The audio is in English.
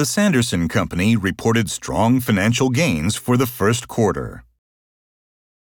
The Sanderson Company reported strong financial gains for the first quarter.